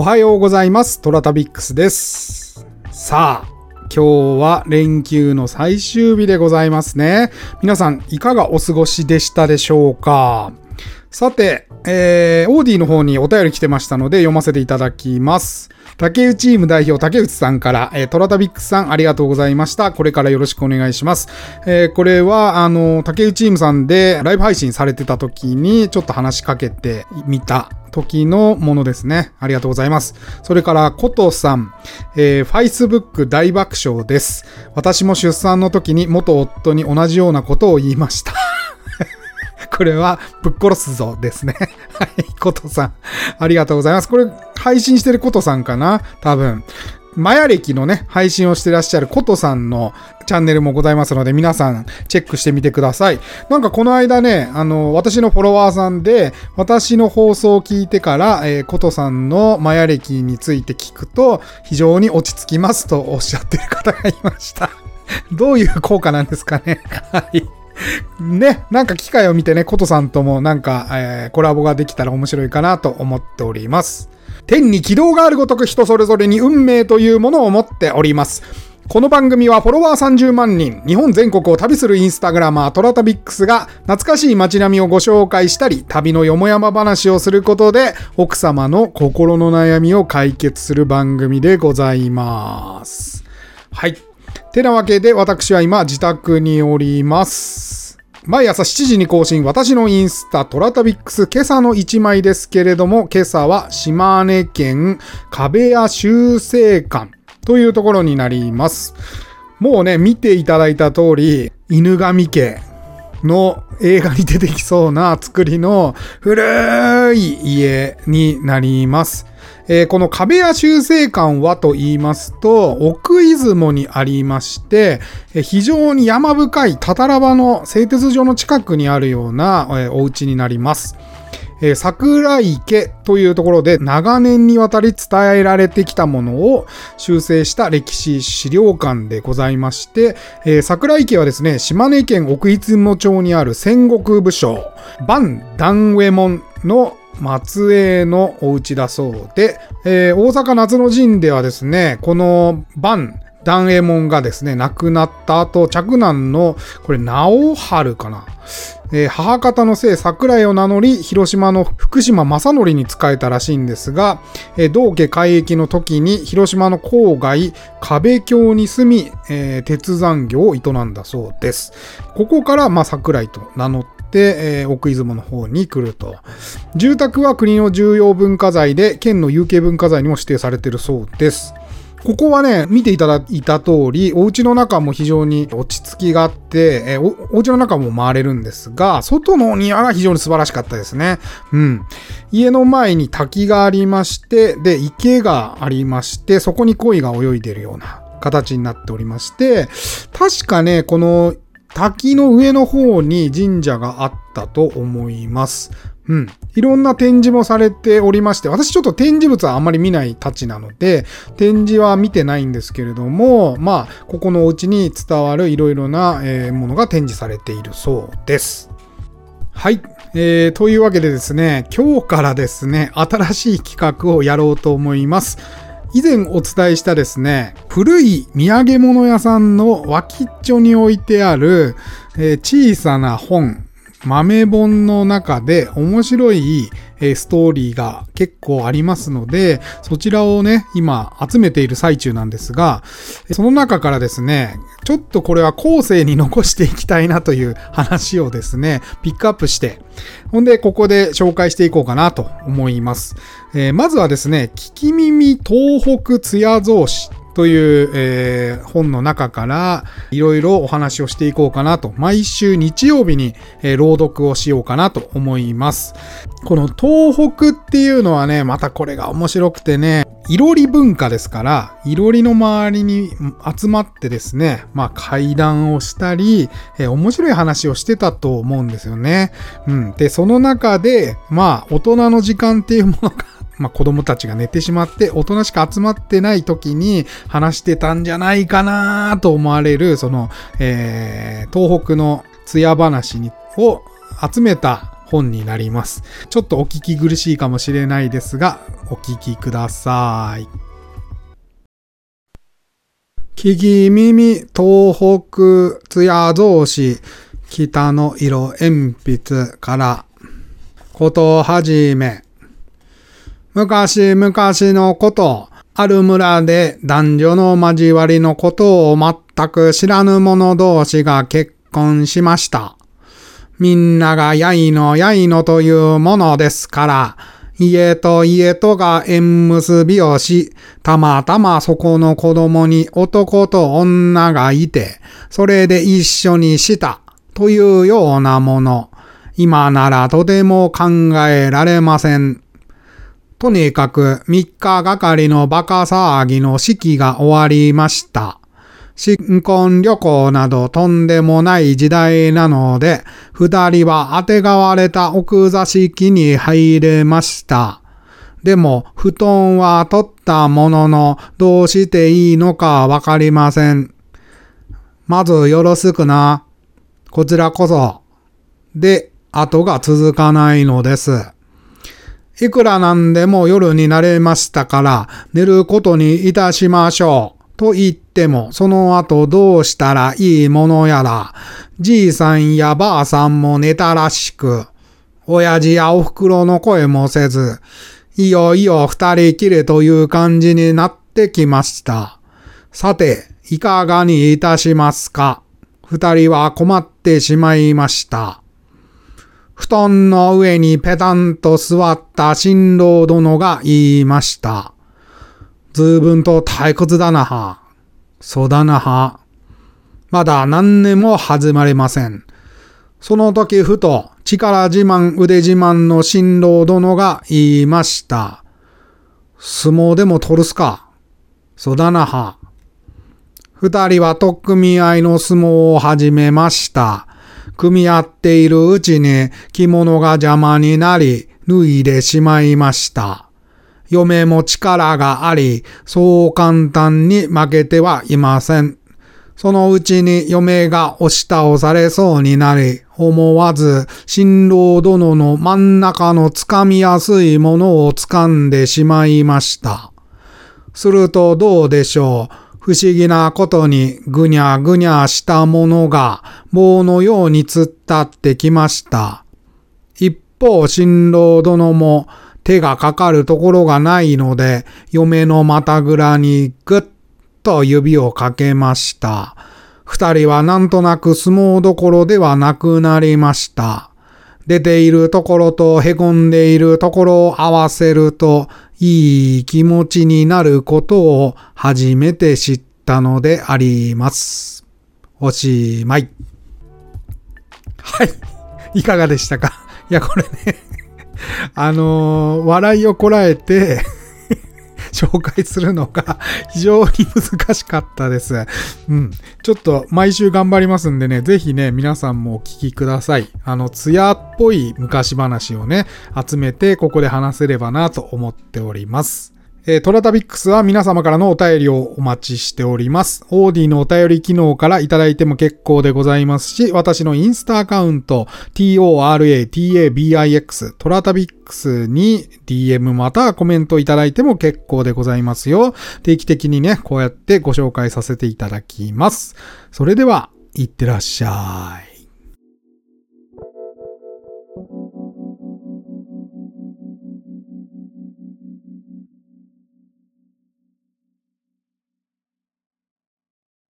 おはようございます。トラタビックスです。さあ、今日は連休の最終日でございますね。皆さん、いかがお過ごしでしたでしょうか？さて、えー、オーディの方にお便り来てましたので読ませていただきます。竹内チーム代表竹内さんから、えー、トラタビックスさんありがとうございました。これからよろしくお願いします。えー、これは、あの、竹内チームさんでライブ配信されてた時にちょっと話しかけてみた時のものですね。ありがとうございます。それから、ことさん、えー、Facebook 大爆笑です。私も出産の時に元夫に同じようなことを言いました。これはぶっ殺すぞですね。はい、ことさん。ありがとうございます。これ配信してることさんかな？多分。マヤ歴のね、配信をしてらっしゃることさんのチャンネルもございますので、皆さんチェックしてみてください。なんかこの間ね、あの、私のフォロワーさんで、私の放送を聞いてから、えー、ことさんのマヤ歴について聞くと、非常に落ち着きますとおっしゃってる方がいました。どういう効果なんですかね？はい。ね、なんか機会を見てね、ことさんともなんか、えー、コラボができたら面白いかなと思っております。天に軌道があるごとく人それぞれに運命というものを持っております。この番組はフォロワー30万人、日本全国を旅するインスタグラマートラタビックスが懐かしい街並みをご紹介したり、旅のよもやま話をすることで奥様の心の悩みを解決する番組でございます。はい。てなわけで私は今自宅におります。毎朝7時に更新、私のインスタ、トラタビックス、今朝の1枚ですけれども、今朝は島根県壁屋修正館というところになります。もうね、見ていただいた通り、犬神家の映画に出てきそうな作りの古い家になります。えー、この壁屋修正館はと言いますと、奥出雲にありまして、え、非常に山深いたたら場の製鉄所の近くにあるような、え、お家になります。えー、桜井家というところで長年にわたり伝えられてきたものを修正した歴史資料館でございまして、えー、桜井家はですね、島根県奥出雲町にある戦国武将、万段右衛門の末裔のお家だそうで、えー、大阪夏の陣ではですね、この万段右衛門がですね、亡くなった後、嫡男の、これ、直春かな。えー、母方の姓桜井を名乗り、広島の福島正則に仕えたらしいんですが、えー、道家改易の時に広島の郊外、壁京に住み、えー、鉄山業を営んだそうです。ここから、まあ、桜井と名乗って、えー、奥出雲の方に来ると。住宅は国の重要文化財で、県の有形文化財にも指定されているそうです。ここはね、見ていただいた通り、お家の中も非常に落ち着きがあって、え、おお家の中も回れるんですが、外の庭が非常に素晴らしかったですね。うん。家の前に滝がありまして、で、池がありまして、そこに鯉が泳いでるような形になっておりまして、確かね、この滝の上の方に神社があったと思います。うん。いろんな展示もされておりまして、私ちょっと展示物はあんまり見ないたちなので、展示は見てないんですけれども、まあ、ここのお家に伝わるいろいろな、え、ものが展示されているそうです。はい。えー、というわけでですね、今日からですね、新しい企画をやろうと思います。以前お伝えしたですね、古い土産物屋さんの脇っちょに置いてある、えー、小さな本、豆本の中で面白いストーリーが結構ありますので、そちらをね、今集めている最中なんですが、その中からですね、ちょっとこれは後世に残していきたいなという話をですね、ピックアップして、ほんでここで紹介していこうかなと思います。えー、まずはですね、聞き耳東北艶造詞という、えー、本の中からいろいろお話をしていこうかなと、毎週日曜日に、えー、朗読をしようかなと思います。この東北っていうのはね、またこれが面白くてね、いろり文化ですから、いろりの周りに集まってですね、まあ会談をしたり、えー、面白い話をしてたと思うんですよね。うん。で、その中で、まあ大人の時間っていうものがまあ、子供たちが寝てしまって、大人しか集まってない時に話してたんじゃないかなと思われる、その、えー、東北の艶話にを集めた本になります。ちょっとお聞き苦しいかもしれないですが、お聞きください。木々耳東北津屋造紙北の色鉛筆からことはじめ昔々のこと、ある村で男女の交わりのことを全く知らぬ者同士が結婚しました。みんながやいのやいのというものですから、家と家とが縁結びをし、たまたまそこの子供に男と女がいて、それで一緒にしたというようなもの、今ならとても考えられません。とにかく3日がかりのバカ騒ぎの式が終わりました。新婚旅行などとんでもない時代なので、二人はあてがわれた奥座敷に入れました。でも、布団は取ったものの、どうしていいのかわかりません。まずよろしくな。こちらこそ。で、後が続かないのです。いくらなんでも夜になれましたから寝ることにいたしましょう。と言っても、その後どうしたらいいものやら、じいさんやばあさんも寝たらしく、親父やお袋の声もせず、いよいよ二人きりという感じになってきました。さて、いかがにいたしますか？二人は困ってしまいました。布団の上にペタンと座った新郎殿が言いました。ずいぶんと退屈だなは。そうだなは。まだ何年も始まりません。その時ふと力自慢腕自慢の新郎殿が言いました。相撲でも取るすか。そうだなは。二人は取っ組み合いの相撲を始めました。組み合っているうちに着物が邪魔になり、脱いでしまいました。嫁も力があり、そう簡単に負けてはいません。そのうちに嫁が押し倒されそうになり、思わず新郎殿の真ん中のつかみやすいものを掴んでしまいました。するとどうでしょう？不思議なことにぐにゃぐにゃしたものが棒のように突っ立ってきました。一方、新郎殿も手がかかるところがないので、嫁の股ぐらにぐっと指をかけました。二人はなんとなく相撲どころではなくなりました。出ているところと凹んでいるところを合わせるといい気持ちになることを初めて知ったのであります。おしまい。はい。いかがでしたか？いや、これねあのー、笑いをこらえて紹介するのが 非常に難しかったです。うん。ちょっと毎週頑張りますんでね、ぜひね、皆さんもお聞きください。あの、ツヤっぽい昔話をね、集めてここで話せればなと思っております。えー、トラタビックスは皆様からのお便りをお待ちしております。オーディのお便り機能からいただいても結構でございますし、私のインスタアカウント、toratabix、トラタビックスに DM またコメントいただいても結構でございますよ。定期的にね、こうやってご紹介させていただきます。それでは、いってらっしゃい。